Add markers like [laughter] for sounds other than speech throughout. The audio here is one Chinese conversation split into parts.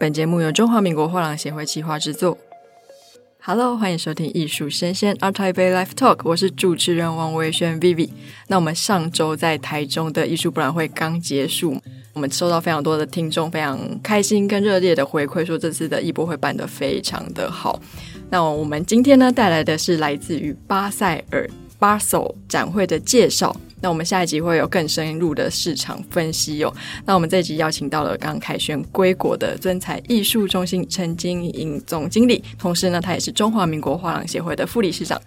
本节目由中华民国画廊协会企划制作。Hello，欢迎收听艺术声鲜 ART TAIPEI Live Talk，我是主持人王维轩 Vivi。那我们上周在台中的艺术博览会刚结束，我们收到非常多的听众非常开心跟热烈的回馈，说这次的艺博会办得非常的好。那我们今天呢带来的是来自于巴塞尔 b a s e 展会的介绍。那我们下一集会有更深入的市场分析哟。那我们这一集邀请到了刚凯旋归国的尊彩艺术中心陈晶莹总经理，同时呢，他也是中华民国画廊协会的副理事长。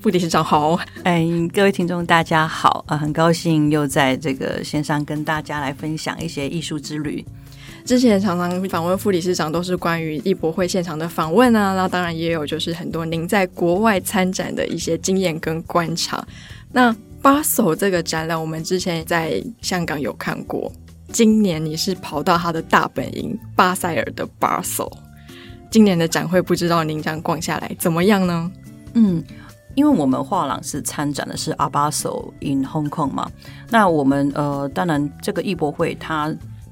副理事长好，哎，各位听众大家好啊，很高兴又在这个线上跟大家来分享一些艺术之旅。之前常常访问副理事长都是关于艺博会现场的访问啊，那当然也有就是很多您在国外参展的一些经验跟观察。那 Basel 这个展览，我们之前在香港有看过。今年你是跑到他的大本营巴塞尔的 Basel，今年的展会不知道您这样逛下来怎么样呢？嗯，因为我们画廊是参展的是阿巴索 in Hong Kong 嘛，那我们呃，当然这个艺博会它。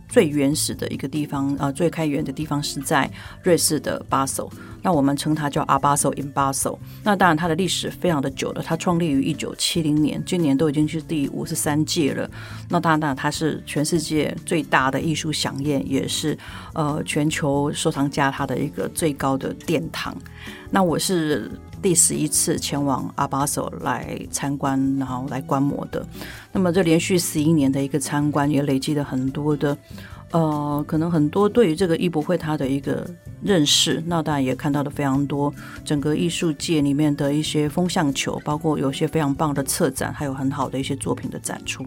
最原始的一个地方，呃，最开源的地方是在瑞士的巴塞。那我们称它叫阿巴索 in Basel。那当然，它的历史非常的久了，它创立于一九七零年，今年都已经是第五十三届了。那当然，它是全世界最大的艺术飨宴，也是呃全球收藏家它的一个最高的殿堂。那我是。第十一次前往 Art Basel 来参观，然后来观摩的。那么这连续十一年的一个参观，也累积了很多的，呃，可能很多对于这个艺博会它的一个认识。那当然也看到了非常多整个艺术界里面的一些风向球，包括有些非常棒的策展，还有很好的一些作品的展出。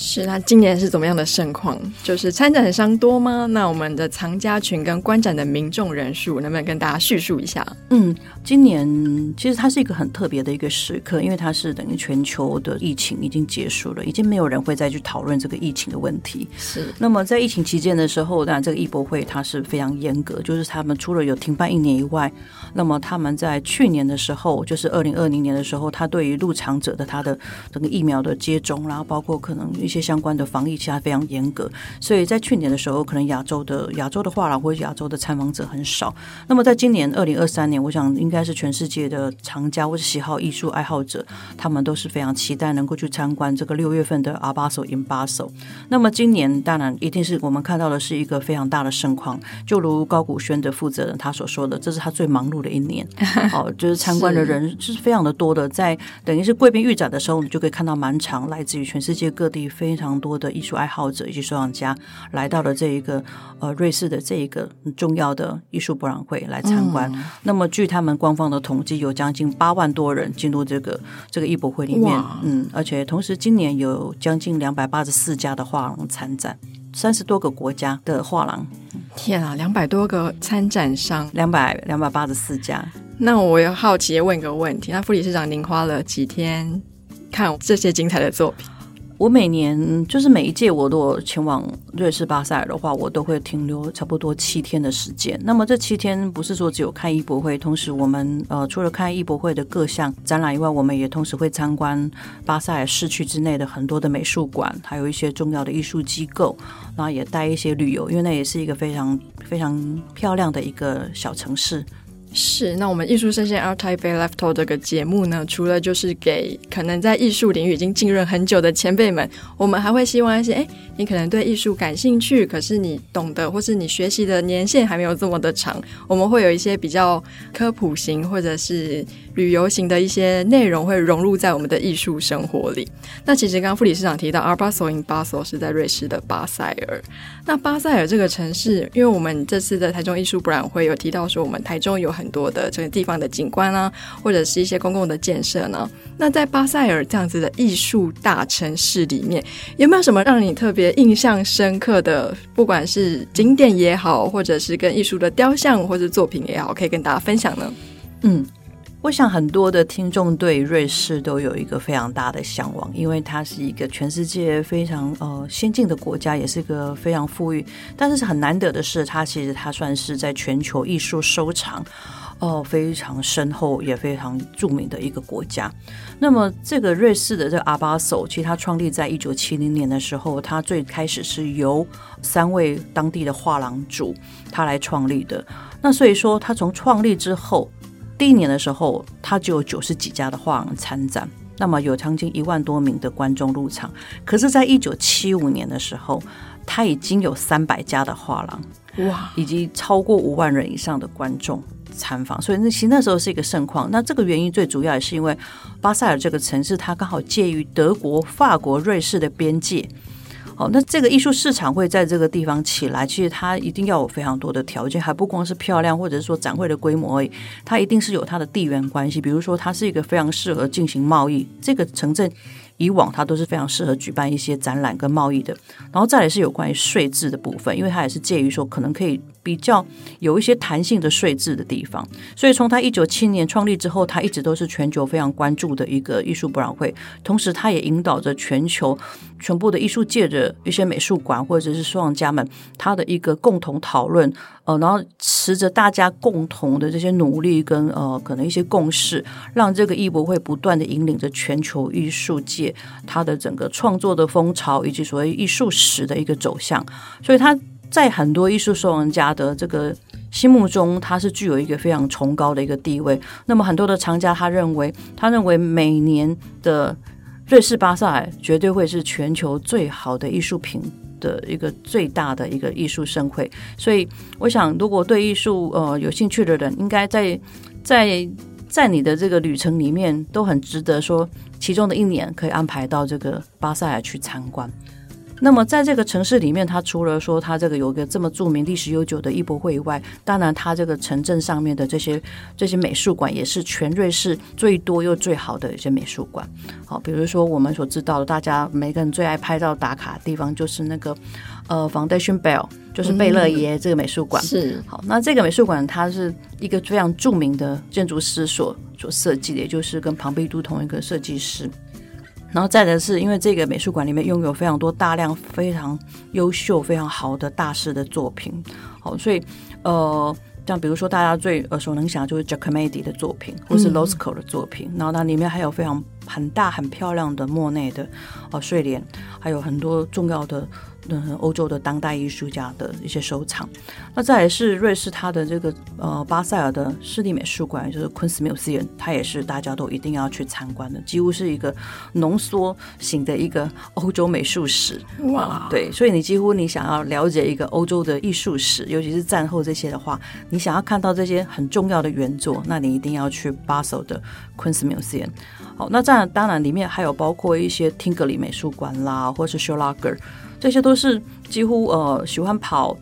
是，那今年是怎么样的盛况？就是参展商多吗？那我们的藏家群跟观展的民众人数，能不能跟大家叙述一下？嗯，今年其实它是一个很特别的一个时刻，因为它是等于全球的疫情已经结束了，已经没有人会再去讨论这个疫情的问题。是。那么在疫情期间的时候，当然这个艺博会它是非常严格，就是他们除了有停办一年以外，那么他们在去年的时候，就是二零二零年的时候，他对于入场者的他的整个疫苗的接种，然后包括可能。一些相关的防疫其实非常严格，所以在去年的时候，可能亚洲的亚洲的画廊或者亚洲的参访者很少。那么在今年二零二三年，我想应该是全世界的藏家或者喜好艺术爱好者，他们都是非常期待能够去参观这个六月份的 Art Basel in Basel。那么今年当然一定是我们看到的是一个非常大的盛况，就如高古轩的负责人他所说的，这是他最忙碌的一年。[laughs] 哦，就是参观的人是非常的多的，在等于是贵宾预展的时候，你就可以看到满场来自于全世界各地。非常多的艺术爱好者以及收藏家来到了这一个呃瑞士的这一个重要的艺术博览会来参观。嗯、那么据他们官方的统计，有将近八万多人进入这个这个艺博会里面。嗯，而且同时今年有将近两百八十四家的画廊参展，三十多个国家的画廊。天啊，两百多个参展商，两百两百八十四家。那我要好奇问一个问题：那副理事长，您花了几天看这些精彩的作品？我每年就是每一届，我都前往瑞士巴塞尔的话，我都会停留差不多七天的时间。那么这七天不是说只有看艺博会，同时我们呃除了看艺博会的各项展览以外，我们也同时会参观巴塞尔市区之内的很多的美术馆，还有一些重要的艺术机构，然后也带一些旅游，因为那也是一个非常非常漂亮的一个小城市。是，那我们艺术生鲜 Art i p e Left Out 这个节目呢，除了就是给可能在艺术领域已经浸润很久的前辈们，我们还会希望一些，哎，你可能对艺术感兴趣，可是你懂得或是你学习的年限还没有这么的长，我们会有一些比较科普型或者是旅游型的一些内容会融入在我们的艺术生活里。那其实刚刚副理事长提到 a r b a s o in Basel 是在瑞士的巴塞尔，那巴塞尔这个城市，因为我们这次的台中艺术博览会有提到说，我们台中有很多的这个地方的景观啊，或者是一些公共的建设呢。那在巴塞尔这样子的艺术大城市里面，有没有什么让你特别印象深刻的，不管是景点也好，或者是跟艺术的雕像或者作品也好，可以跟大家分享呢？嗯。我想很多的听众对瑞士都有一个非常大的向往，因为它是一个全世界非常呃先进的国家，也是一个非常富裕。但是很难得的是，它其实它算是在全球艺术收藏哦非常深厚也非常著名的一个国家。那么这个瑞士的这个阿巴索，其实它创立在一九七零年的时候，它最开始是由三位当地的画廊主他来创立的。那所以说，他从创立之后第一年的时候，他就有九十几家的画廊参展。那么有将近一万多名的观众入场，可是，在一九七五年的时候，他已经有三百家的画廊，哇，以及超过五万人以上的观众参访，所以那其实那时候是一个盛况。那这个原因最主要也是因为巴塞尔这个城市，它刚好介于德国、法国、瑞士的边界。好，那这个艺术市场会在这个地方起来，其实它一定要有非常多的条件，还不光是漂亮，或者是说展会的规模而已，它一定是有它的地缘关系。比如说，它是一个非常适合进行贸易，这个城镇以往它都是非常适合举办一些展览跟贸易的。然后再来是有关于税制的部分，因为它也是介于说可能可以。比较有一些弹性的税制的地方，所以从他一九七年创立之后，他一直都是全球非常关注的一个艺术博览会。同时，他也引导着全球全部的艺术界的一些美术馆或者是收藏家们，他的一个共同讨论。呃，然后持着大家共同的这些努力跟呃可能一些共识，让这个艺博会不断的引领着全球艺术界它的整个创作的风潮以及所谓艺术史的一个走向。所以，他。在很多艺术收藏家的这个心目中，它是具有一个非常崇高的一个地位。那么，很多的藏家他认为，他认为每年的瑞士巴塞尔绝对会是全球最好的艺术品的一个最大的一个艺术盛会。所以，我想，如果对艺术呃有兴趣的人，应该在在在你的这个旅程里面，都很值得说，其中的一年可以安排到这个巴塞尔去参观。那么，在这个城市里面，它除了说它这个有个这么著名、历史悠久的艺博会以外，当然它这个城镇上面的这些这些美术馆也是全瑞士最多又最好的一些美术馆。好，比如说我们所知道的，大家每个人最爱拍照打卡的地方就是那个呃，Foundation Bell，就是贝勒爷这个美术馆。是。好，那这个美术馆它是一个非常著名的建筑师所所设计的，也就是跟庞贝都同一个设计师。然后再的是，因为这个美术馆里面拥有非常多大量非常优秀、非常好的大师的作品，好，所以呃，像比如说大家最耳熟能详就是 Giacometti 的作品，或是 Lascaux 的作品，嗯、然后它里面还有非常很大很漂亮的莫内的哦睡莲，还有很多重要的。嗯，欧洲的当代艺术家的一些收藏。那再来是瑞士，它的这个呃巴塞尔的市立美术馆，就是 Kunstmuseum，它也是大家都一定要去参观的，几乎是一个浓缩型的一个欧洲美术史。哇，对，所以你几乎你想要了解一个欧洲的艺术史，尤其是战后这些的话，你想要看到这些很重要的原作，那你一定要去巴塞尔的 Kunstmuseum。好，那这那当然里面还有包括一些 Tingali 美术馆啦，或是 Scholager。这些都是几乎呃喜欢跑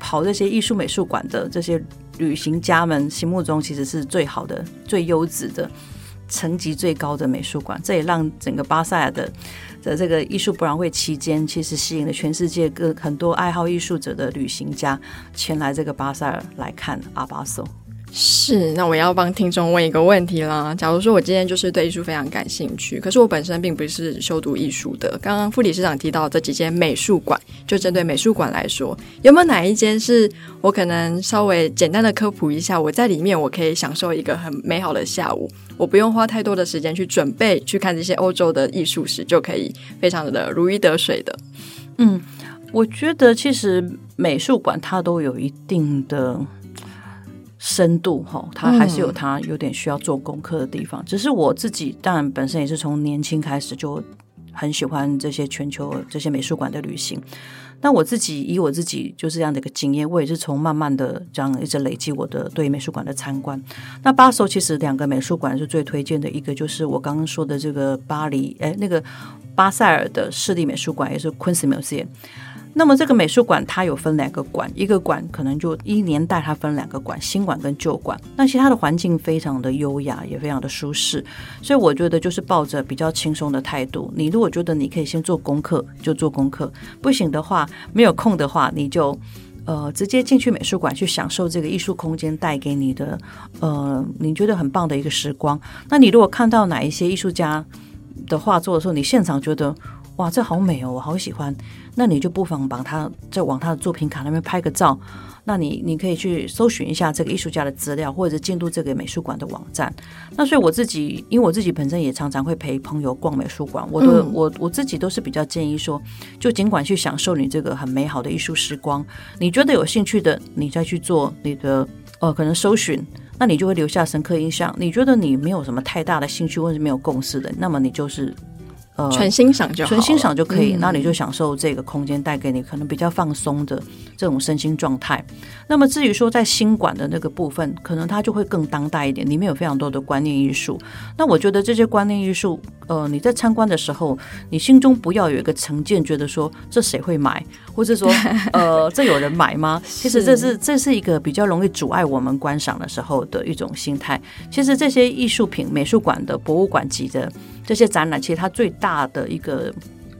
跑这些艺术美术馆的这些旅行家们心目中其实是最好的、最优质的、层级最高的美术馆。这也让整个巴塞尔的的这个艺术博览会期间，其实吸引了全世界各很多爱好艺术者的旅行家前来这个巴塞尔来看阿巴索。是，那我要帮听众问一个问题啦。假如说我今天就是对艺术非常感兴趣，可是我本身并不是修读艺术的。刚刚副理事长提到这几间美术馆，就针对美术馆来说，有没有哪一间是我可能稍微简单的科普一下？我在里面我可以享受一个很美好的下午，我不用花太多的时间去准备去看这些欧洲的艺术史，就可以非常的如鱼得水的。嗯，我觉得其实美术馆它都有一定的。深度哈，它还是有它有点需要做功课的地方。嗯、只是我自己当然本身也是从年轻开始就很喜欢这些全球这些美术馆的旅行。那我自己以我自己就是这样的一个经验，我也是从慢慢的这样一直累积我的对美术馆的参观。那巴塞其实两个美术馆是最推荐的，一个就是我刚刚说的这个巴黎，哎，那个巴塞尔的市立美术馆，也是 Kunstmuseum。那么这个美术馆它有分两个馆，一个馆可能就一年代它分两个馆，新馆跟旧馆。那其他的环境非常的优雅，也非常的舒适，所以我觉得就是抱着比较轻松的态度。你如果觉得你可以先做功课，就做功课；不行的话，没有空的话，你就呃直接进去美术馆去享受这个艺术空间带给你的呃你觉得很棒的一个时光。那你如果看到哪一些艺术家的画作的时候，你现场觉得。哇，这好美哦，我好喜欢。那你就不妨把他再往他的作品卡那边拍个照。那你你可以去搜寻一下这个艺术家的资料，或者进入这个美术馆的网站。那所以我自己，因为我自己本身也常常会陪朋友逛美术馆，我都、嗯、我我自己都是比较建议说，就尽管去享受你这个很美好的艺术时光。你觉得有兴趣的，你再去做你的呃可能搜寻，那你就会留下深刻印象。你觉得你没有什么太大的兴趣或者没有共识的，那么你就是。呃，纯欣赏就好，纯欣赏就可以。那你就享受这个空间带给你可能比较放松的这种身心状态。那么至于说在新馆的那个部分，可能它就会更当代一点，里面有非常多的观念艺术。那我觉得这些观念艺术，呃，你在参观的时候，你心中不要有一个成见，觉得说这谁会买，或者说 [laughs] 呃，这有人买吗？[laughs] 其实这是这是一个比较容易阻碍我们观赏的时候的一种心态。其实这些艺术品、美术馆的博物馆级的。这些展览其实它最大的一个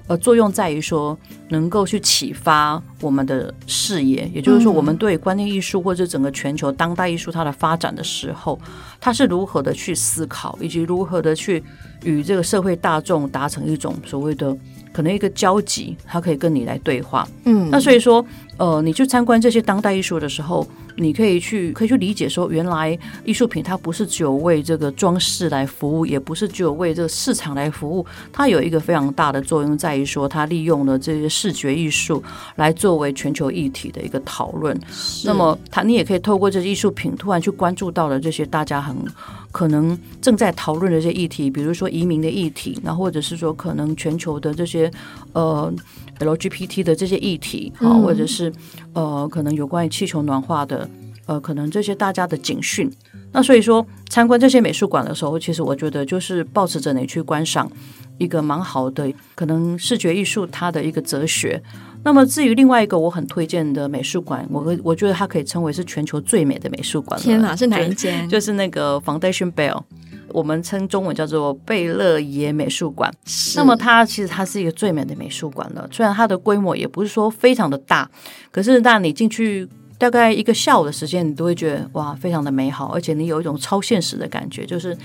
呃作用在于说，能够去启发我们的视野，也就是说，我们对观念艺术或者整个全球当代艺术它的发展的时候，它是如何的去思考，以及如何的去与这个社会大众达成一种所谓的可能一个交集，它可以跟你来对话。嗯，那所以说，呃，你去参观这些当代艺术的时候。你可以去，可以去理解说，原来艺术品它不是只有为这个装饰来服务，也不是只有为这个市场来服务，它有一个非常大的作用，在于说，它利用了这些视觉艺术来作为全球议题的一个讨论。那么，它你也可以透过这些艺术品，突然去关注到了这些大家很可能正在讨论的这些议题，比如说移民的议题，那或者是说可能全球的这些呃。LGBT 的这些议题啊，或者是呃，可能有关于气球暖化的，呃，可能这些大家的警讯。那所以说，参观这些美术馆的时候，其实我觉得就是保持着你去观赏一个蛮好的，可能视觉艺术它的一个哲学。那么至于另外一个我很推荐的美术馆，我我觉得它可以称为是全球最美的美术馆。天哪，是哪一间？就是那个 Foundation Bell。我们称中文叫做贝勒爷美术馆。那么它其实它是一个最美的美术馆了，虽然它的规模也不是说非常的大，可是那你进去大概一个下午的时间，你都会觉得哇，非常的美好，而且你有一种超现实的感觉。就是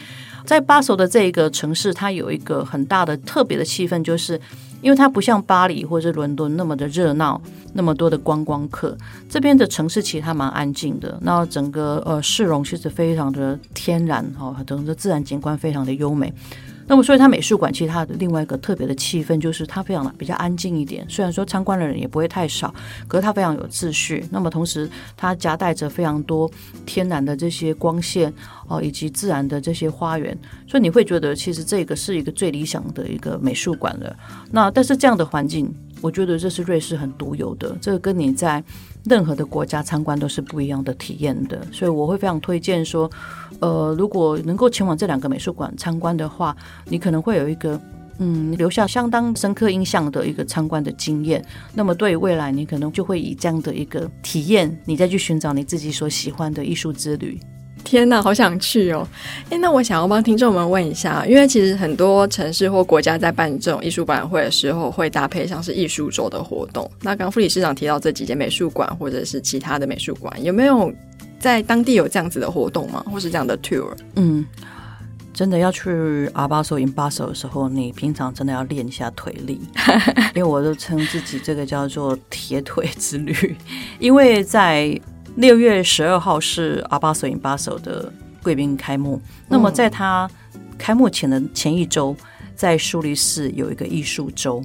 在巴塞的这一个城市，它有一个很大的特别的气氛，就是。因为它不像巴黎或者伦敦那么的热闹，那么多的观光客，这边的城市其实还蛮安静的。那整个呃市容其实非常的天然哈，整个自然景观非常的优美。那么，所以它美术馆其实它的另外一个特别的气氛，就是它非常的比较安静一点。虽然说参观的人也不会太少，可是它非常有秩序。那么同时，它夹带着非常多天然的这些光线哦，以及自然的这些花园，所以你会觉得其实这个是一个最理想的一个美术馆了。那但是这样的环境。我觉得这是瑞士很独有的，这个跟你在任何的国家参观都是不一样的体验的，所以我会非常推荐说，呃，如果能够前往这两个美术馆参观的话，你可能会有一个嗯留下相当深刻印象的一个参观的经验。那么对于未来，你可能就会以这样的一个体验，你再去寻找你自己所喜欢的艺术之旅。天呐，好想去哦！诶，那我想要帮听众们问一下，因为其实很多城市或国家在办这种艺术博览会的时候，会搭配像是艺术周的活动。那刚副理事长提到这几间美术馆或者是其他的美术馆，有没有在当地有这样子的活动吗？或是这样的 tour？嗯，真的要去 Art Basel in Basel 的时候，你平常真的要练一下腿力，[laughs] 因为我都称自己这个叫做铁腿之旅，[laughs] 因为在。六月十二号是 Art Basel in Basel 的贵宾开幕。那么在他开幕前的前一周，在苏黎世有一个艺术周。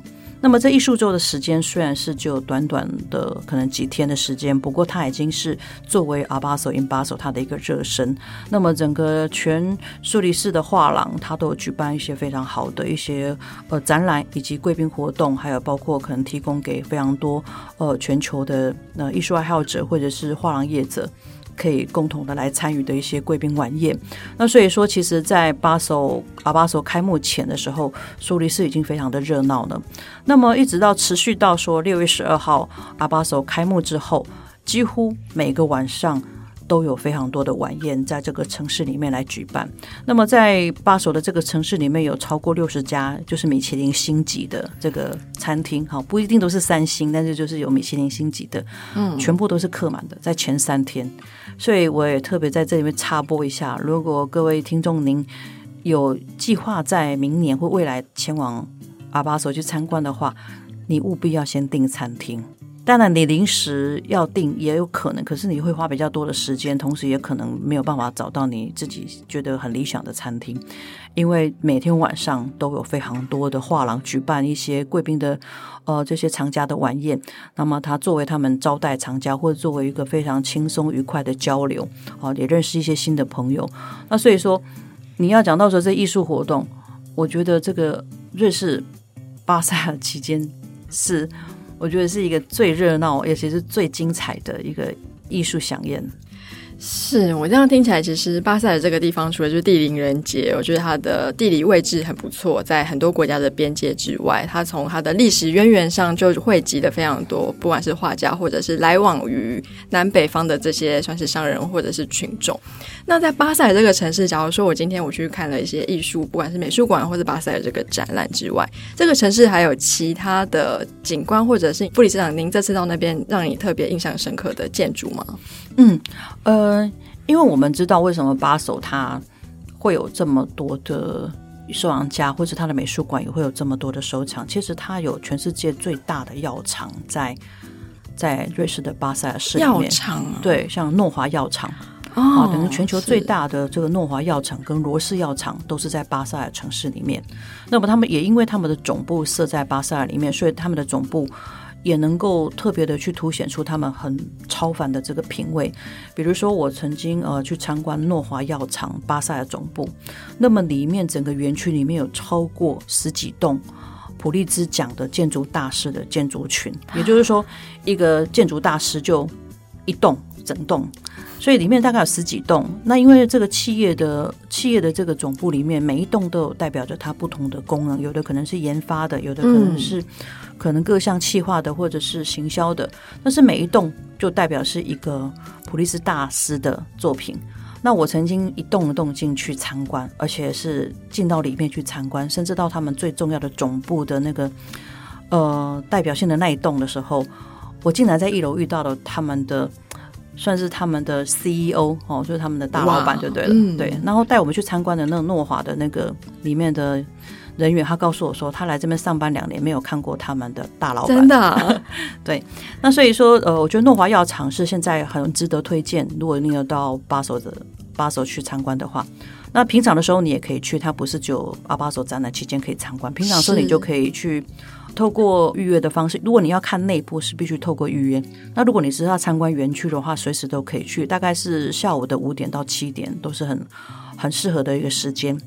那么这艺术周的时间虽然是只有短短的可能几天的时间，不过它已经是作为 Art Basel in Basel 它的一个热身。那么整个全苏黎世的画廊，它都有举办一些非常好的一些呃展览以及贵宾活动，还有包括可能提供给非常多呃全球的呃艺术爱好者或者是画廊业者。可以共同的来参与的一些贵宾晚宴，那所以说，其实，在巴首阿巴索开幕前的时候，苏黎世已经非常的热闹了。那么一直到持续到说六月十二号阿巴索开幕之后，几乎每个晚上。都有非常多的晚宴在这个城市里面来举办。那么在巴首的这个城市里面有超过六十家，就是米其林星级的这个餐厅，哈，不一定都是三星，但是就是有米其林星级的，嗯，全部都是客满的，在前三天。所以我也特别在这里面插播一下，如果各位听众您有计划在明年或未来前往。阿巴索去参观的话，你务必要先订餐厅。当然，你临时要订也有可能，可是你会花比较多的时间，同时也可能没有办法找到你自己觉得很理想的餐厅，因为每天晚上都有非常多的画廊举办一些贵宾的呃这些藏家的晚宴，那么他作为他们招待藏家，或者作为一个非常轻松愉快的交流，啊，也认识一些新的朋友。那所以说，你要讲到说这艺术活动，我觉得这个瑞士巴塞尔期间是。我觉得是一个最热闹，而且是最精彩的一个艺术飨宴。是我这样听起来，其实巴塞尔这个地方除了就是地灵人杰，我觉得它的地理位置很不错，在很多国家的边界之外，它从它的历史渊源上就汇集了非常多，不管是画家或者是来往于南北方的这些算是商人或者是群众。那在巴塞尔这个城市，假如说我今天我去看了一些艺术，不管是美术馆或者巴塞尔这个展览之外，这个城市还有其他的景观，或者是副理事长您这次到那边让你特别印象深刻的建筑吗？嗯，呃，因为我们知道为什么巴塞它会有这么多的收藏家，或者它的美术馆也会有这么多的收藏。其实它有全世界最大的药厂在在瑞士的巴塞尔市里面。药厂啊，对，像诺华药厂啊，等于全球最大的这个诺华药厂跟罗氏药厂都是在巴塞尔城市里面。那么他们也因为他们的总部设在巴塞尔里面，所以他们的总部。也能够特别的去凸显出他们很超凡的这个品味。比如说，我曾经呃去参观诺华药厂巴塞尔总部，那么里面整个园区里面有超过十几栋普利兹奖的建筑大师的建筑群，也就是说，一个建筑大师就一栋整栋。所以里面大概有十几栋。那因为这个企业的企业的这个总部里面，每一栋都有代表着它不同的功能，有的可能是研发的，有的可能是可能各项企划的，或者是行销的。但是每一栋就代表是一个普利斯大师的作品。那我曾经一栋一栋进去参观，而且是进到里面去参观，甚至到他们最重要的总部的那个呃代表性的那一栋的时候，我竟然在一楼遇到了他们的。算是他们的 CEO 哦，就是他们的大老板就对了，嗯、对。然后带我们去参观的那个诺华的那个里面的人员，他告诉我说，他来这边上班两年，没有看过他们的大老板。真的、啊？[laughs] 对。那所以说，呃，我觉得诺华药厂是现在很值得推荐。如果你有到巴首的巴首去参观的话，那平常的时候你也可以去，它不是只有阿巴塞展览期间可以参观，平常的时候你就可以去。透过预约的方式，如果你要看内部是必须透过预约。那如果你是要参观园区的话，随时都可以去，大概是下午的五点到七点都是很很适合的一个时间。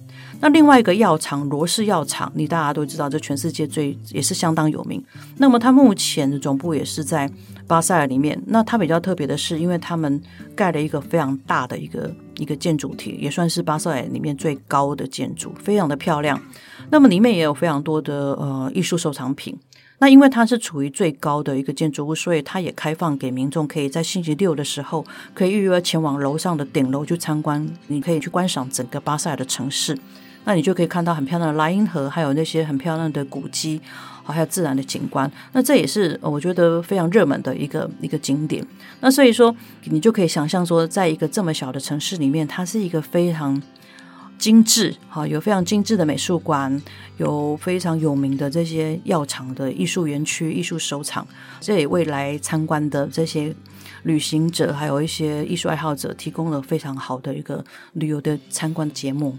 那另外一个药厂罗氏药厂，你大家都知道，这全世界最也是相当有名。那么它目前的总部也是在巴塞尔里面。那它比较特别的是，因为他们盖了一个非常大的一个一个建筑体，也算是巴塞尔里面最高的建筑，非常的漂亮。那么里面也有非常多的呃艺术收藏品。那因为它是处于最高的一个建筑物，所以它也开放给民众可以在星期六的时候可以预约前往楼上的顶楼去参观。你可以去观赏整个巴塞尔的城市，那你就可以看到很漂亮的莱茵河，还有那些很漂亮的古迹，还有自然的景观。那这也是我觉得非常热门的一个一个景点。那所以说，你就可以想象说，在一个这么小的城市里面，它是一个非常。精致，哈，有非常精致的美术馆，有非常有名的这些药厂的艺术园区、艺术收藏，这也未来参观的这些旅行者，还有一些艺术爱好者提供了非常好的一个旅游的参观节目。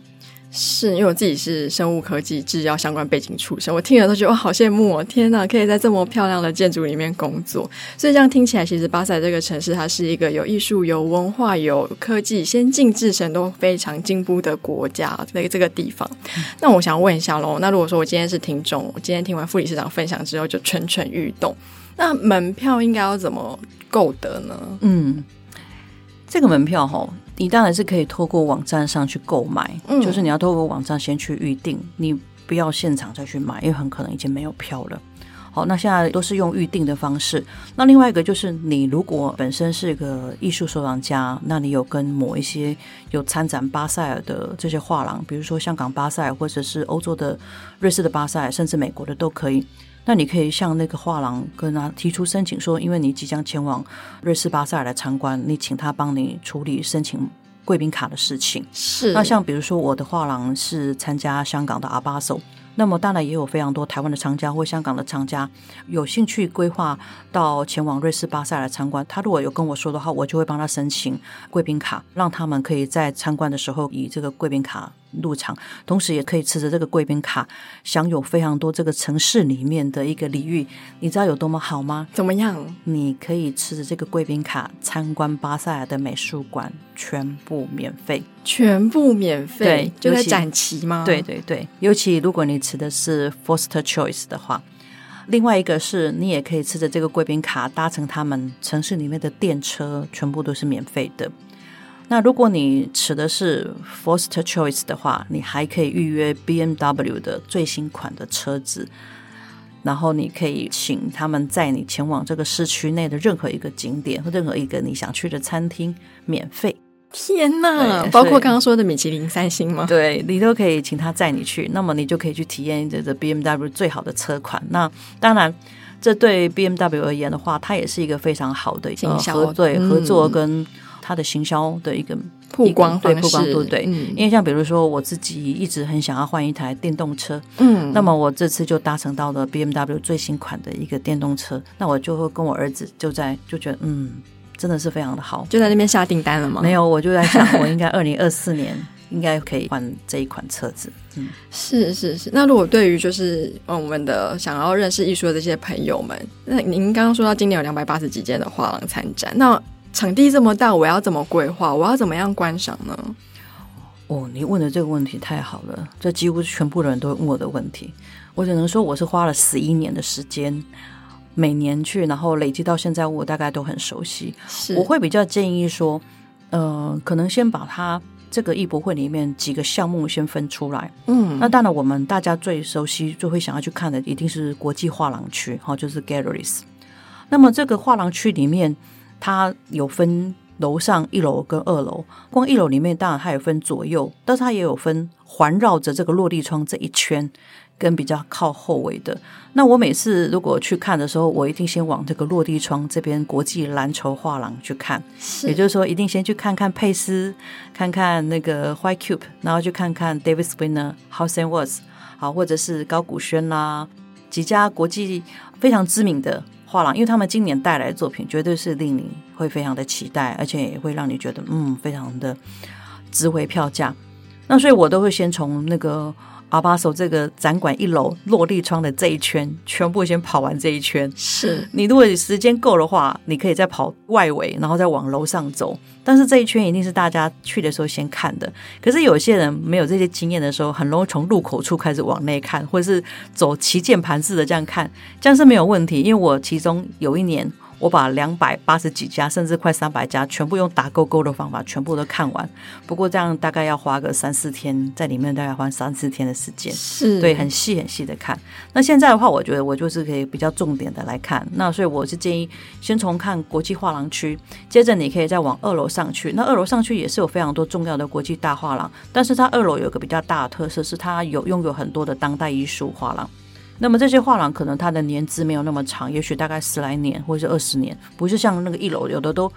是因为我自己是生物科技制药相关背景出身，我听了都觉得哇，好羡慕哦！天哪，可以在这么漂亮的建筑里面工作。所以这样听起来，其实巴塞这个城市，它是一个有艺术、有文化、有科技、先进制程都非常进步的国家。那个这个地方，嗯、那我想问一下喽，那如果说我今天是听众，我今天听完副理事长分享之后就蠢蠢欲动，那门票应该要怎么购得呢？嗯，这个门票哈。你当然是可以透过网站上去购买，嗯，就是你要透过网站先去预定，你不要现场再去买，因为很可能已经没有票了。好，那现在都是用预定的方式。那另外一个就是，你如果本身是个艺术收藏家，那你有跟某一些有参展巴塞尔的这些画廊，比如说香港巴塞尔，或者是欧洲的瑞士的巴塞尔，甚至美国的都可以。那你可以向那个画廊跟他提出申请，说，因为你即将前往瑞士巴塞尔来参观，你请他帮你处理申请贵宾卡的事情。是。那像比如说我的画廊是参加香港的阿巴索，那么当然也有非常多台湾的藏家或香港的藏家有兴趣规划到前往瑞士巴塞来参观。他如果有跟我说的话，我就会帮他申请贵宾卡，让他们可以在参观的时候以这个贵宾卡入场，同时也可以持着这个贵宾卡享有非常多这个城市里面的一个礼遇。你知道有多么好吗？怎么样？你可以持着这个贵宾卡参观巴塞尔的美术馆，全部免费，全部免费，对，就在展期吗？对对对，尤其如果你持的是 Foster Choice 的话，另外一个是你也可以持着这个贵宾卡搭乘他们城市里面的电车，全部都是免费的。那如果你持的是 Foster Choice 的话，你还可以预约 BMW 的最新款的车子，然后你可以请他们载你前往这个市区内的任何一个景点或任何一个你想去的餐厅，免费。天呐，包括刚刚说的米其林三星吗？对，你都可以请他载你去，那么你就可以去体验这个 BMW 最好的车款。那当然，这对 BMW 而言的话，它也是一个非常好的合对合作跟。它的行销的一个曝光对曝光度对，嗯，因为像比如说我自己一直很想要换一台电动车，嗯，那么我这次就搭乘到了 BMW 最新款的一个电动车，那我就会跟我儿子就在就觉得嗯，真的是非常的好，就在那边下订单了吗？没有，我就在想，我应该 [laughs] 二零二四年应该可以换这一款车子，嗯，是是是。那如果对于就是我们的想要认识艺术的这些朋友们，那您刚刚说到今年有两百八十几间的画廊参展，那场地这么大，我要怎么规划？我要怎么样观赏呢？哦，你问的这个问题太好了，这几乎全部的人都问我的问题。我只能说，我是花了十一年的时间，每年去，然后累积到现在，我大概都很熟悉。我会比较建议说，呃，可能先把它这个艺博会里面几个项目先分出来。嗯，那当然，我们大家最熟悉、最会想要去看的，一定是国际画廊区，哈，就是 Galleries。那么这个画廊区里面。它有分楼上一楼跟二楼，光一楼里面当然它有分左右，但是它也有分环绕着这个落地窗这一圈，跟比较靠后围的。那我每次如果去看的时候，我一定先往这个落地窗这边国际蓝筹画廊去看，也就是说一定先去看看佩斯，看看那个 White Cube，然后去看看 David Swinner、House and Words，好，或者是高古轩啦，几家国际非常知名的。画廊，因为他们今年带来的作品绝对是令你会非常的期待，而且也会让你觉得嗯，非常的值回票价。那所以我都会先从那个。阿巴索这个展馆一楼落地窗的这一圈，全部先跑完这一圈。是你如果时间够的话，你可以再跑外围，然后再往楼上走。但是这一圈一定是大家去的时候先看的。可是有些人没有这些经验的时候，很容易从入口处开始往内看，或者是走旗舰盘式的这样看，这样是没有问题。因为我其中有一年。我把两百八十几家，甚至快三百家，全部用打勾勾的方法，全部都看完。不过这样大概要花个三四天，在里面大概花三四天的时间，是对，很细很细的看。那现在的话，我觉得我就是可以比较重点的来看。那所以我是建议先从看国际画廊区，接着你可以再往二楼上去。那二楼上去也是有非常多重要的国际大画廊，但是它二楼有个比较大的特色，是它有拥有很多的当代艺术画廊。那么这些画廊可能它的年资没有那么长，也许大概十来年或者是二十年，不是像那个一楼有的都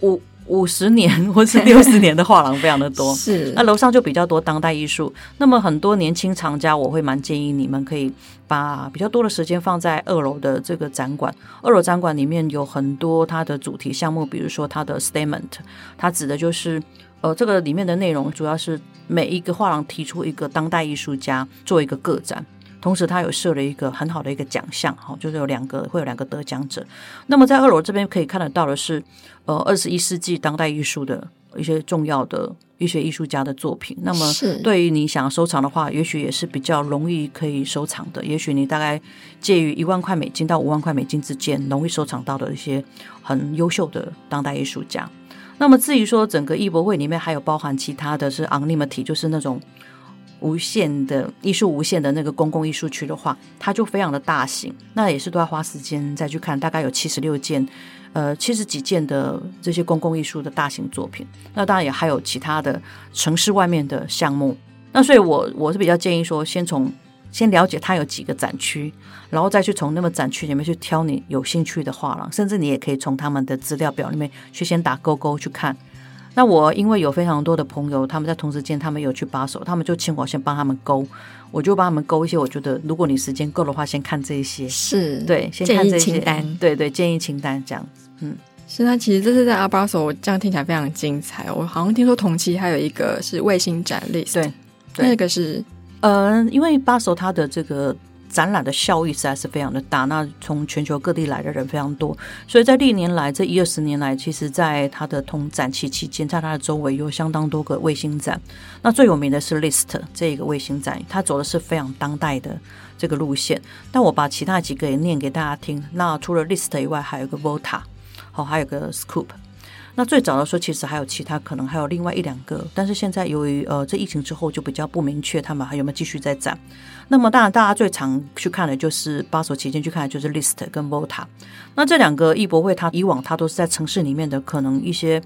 五五十年或是 [laughs] 六十年的画廊非常的多。是，那楼上就比较多当代艺术。那么很多年轻藏家，我会蛮建议你们可以把比较多的时间放在二楼的这个展馆。二楼展馆里面有很多它的主题项目，比如说它的 statement，它指的就是呃这个里面的内容主要是每一个画廊提出一个当代艺术家做一个个展。同时，他有设了一个很好的一个奖项，哈，就是有两个会有两个得奖者。那么在二楼这边可以看得到的是，呃，二十一世纪当代艺术的一些重要的一些艺术家的作品。那么，对于你想要收藏的话，也许也是比较容易可以收藏的。也许你大概介于一万块美金到五万块美金之间，容易收藏到的一些很优秀的当代艺术家。那么至于说整个艺博会里面还有包含其他的是 Unlimited，就是那种。无限的艺术，无限的那个公共艺术区的话，它就非常的大型，那也是都要花时间再去看，大概有七十六件，呃，七十几件的这些公共艺术的大型作品。那当然也还有其他的城市外面的项目。那所以我我是比较建议说，先从先了解它有几个展区，然后再去从那么展区里面去挑你有兴趣的画廊，甚至你也可以从他们的资料表里面去先打勾勾去看。那我因为有非常多的朋友，他们在同时间他们有去巴手，他们就请我先帮他们勾，我就帮他们勾一些。我觉得如果你时间够的话，先看这一些，是对，先看这清单，对对，建议清单这样子。嗯，是那其实这是在阿巴首，这样听起来非常精彩。我好像听说同期还有一个是卫星展 list，对，对那个是，嗯、呃，因为巴首它的这个。展览的效益实在是非常的大，那从全球各地来的人非常多，所以在历年来这一二十年来，其实在它的同展期期间，在它的周围有相当多个卫星展。那最有名的是 LIST 这个卫星展，它走的是非常当代的这个路线。但我把其他几个也念给大家听。那除了 LIST 以外，还有个 VOTA，好，还有个 Scoop。那最早的时候，其实还有其他，可能还有另外一两个，但是现在由于呃这疫情之后就比较不明确，他们还有没有继续在展。那么当然，大家最常去看的就是巴首期间去看的就是 List 跟 VOTA。那这两个艺博会，它以往它都是在城市里面的，可能一些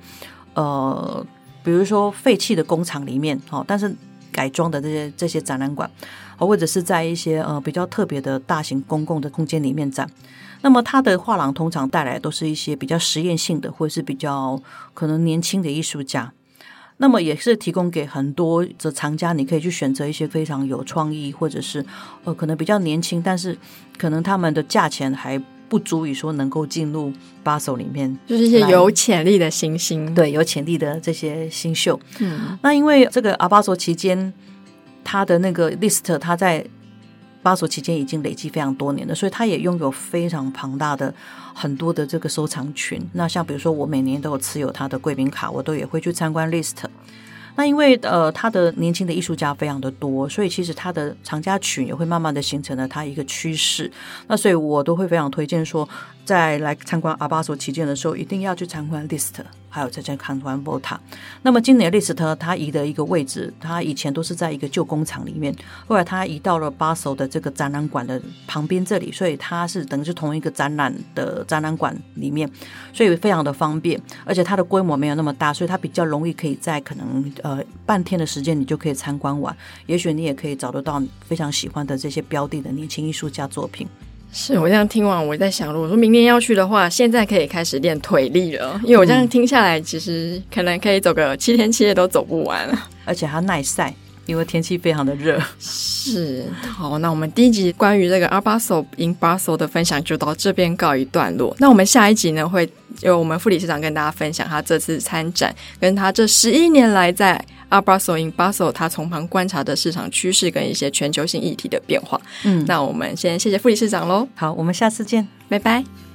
呃，比如说废弃的工厂里面，哦，但是改装的这些这些展览馆，或者是在一些呃比较特别的大型公共的空间里面展。那么他的画廊通常带来都是一些比较实验性的，或者是比较可能年轻的艺术家。那么也是提供给很多的藏家，你可以去选择一些非常有创意，或者是呃可能比较年轻，但是可能他们的价钱还不足以说能够进入巴手里面，就是一些有潜力的新星，对，有潜力的这些新秀。嗯，那因为这个阿巴索期间，他的那个 list，他在。巴索期间已经累积非常多年了，所以他也拥有非常庞大的很多的这个收藏群。那像比如说，我每年都有持有他的贵宾卡，我都也会去参观 list。那因为呃，他的年轻的艺术家非常的多，所以其实他的藏家群也会慢慢的形成了他一个趋势。那所以我都会非常推荐说，在来参观阿巴索旗舰的时候，一定要去参观 list。还有在这看完 VOTA，那么今年 LIST 它移的一个位置，它以前都是在一个旧工厂里面，后来它移到了巴索的这个展览馆的旁边这里，所以它是等于是同一个展览的展览馆里面，所以非常的方便，而且它的规模没有那么大，所以它比较容易可以在可能呃半天的时间你就可以参观完，也许你也可以找得到非常喜欢的这些标的的年轻艺术家作品。是我这样听完，我在想，如果说明年要去的话，现在可以开始练腿力了。因为我这样听下来，其实可能可以走个七天七夜都走不完，而且还耐晒，因为天气非常的热。是，好，那我们第一集关于这个 Basel in Brussels 的分享就到这边告一段落。那我们下一集呢，会由我们副理事长跟大家分享他这次参展，跟他这十一年来在。Art Basel in Brussels，他从旁观察的市场趋势跟一些全球性议题的变化。嗯，那我们先谢谢副理事长喽。好，我们下次见，拜拜。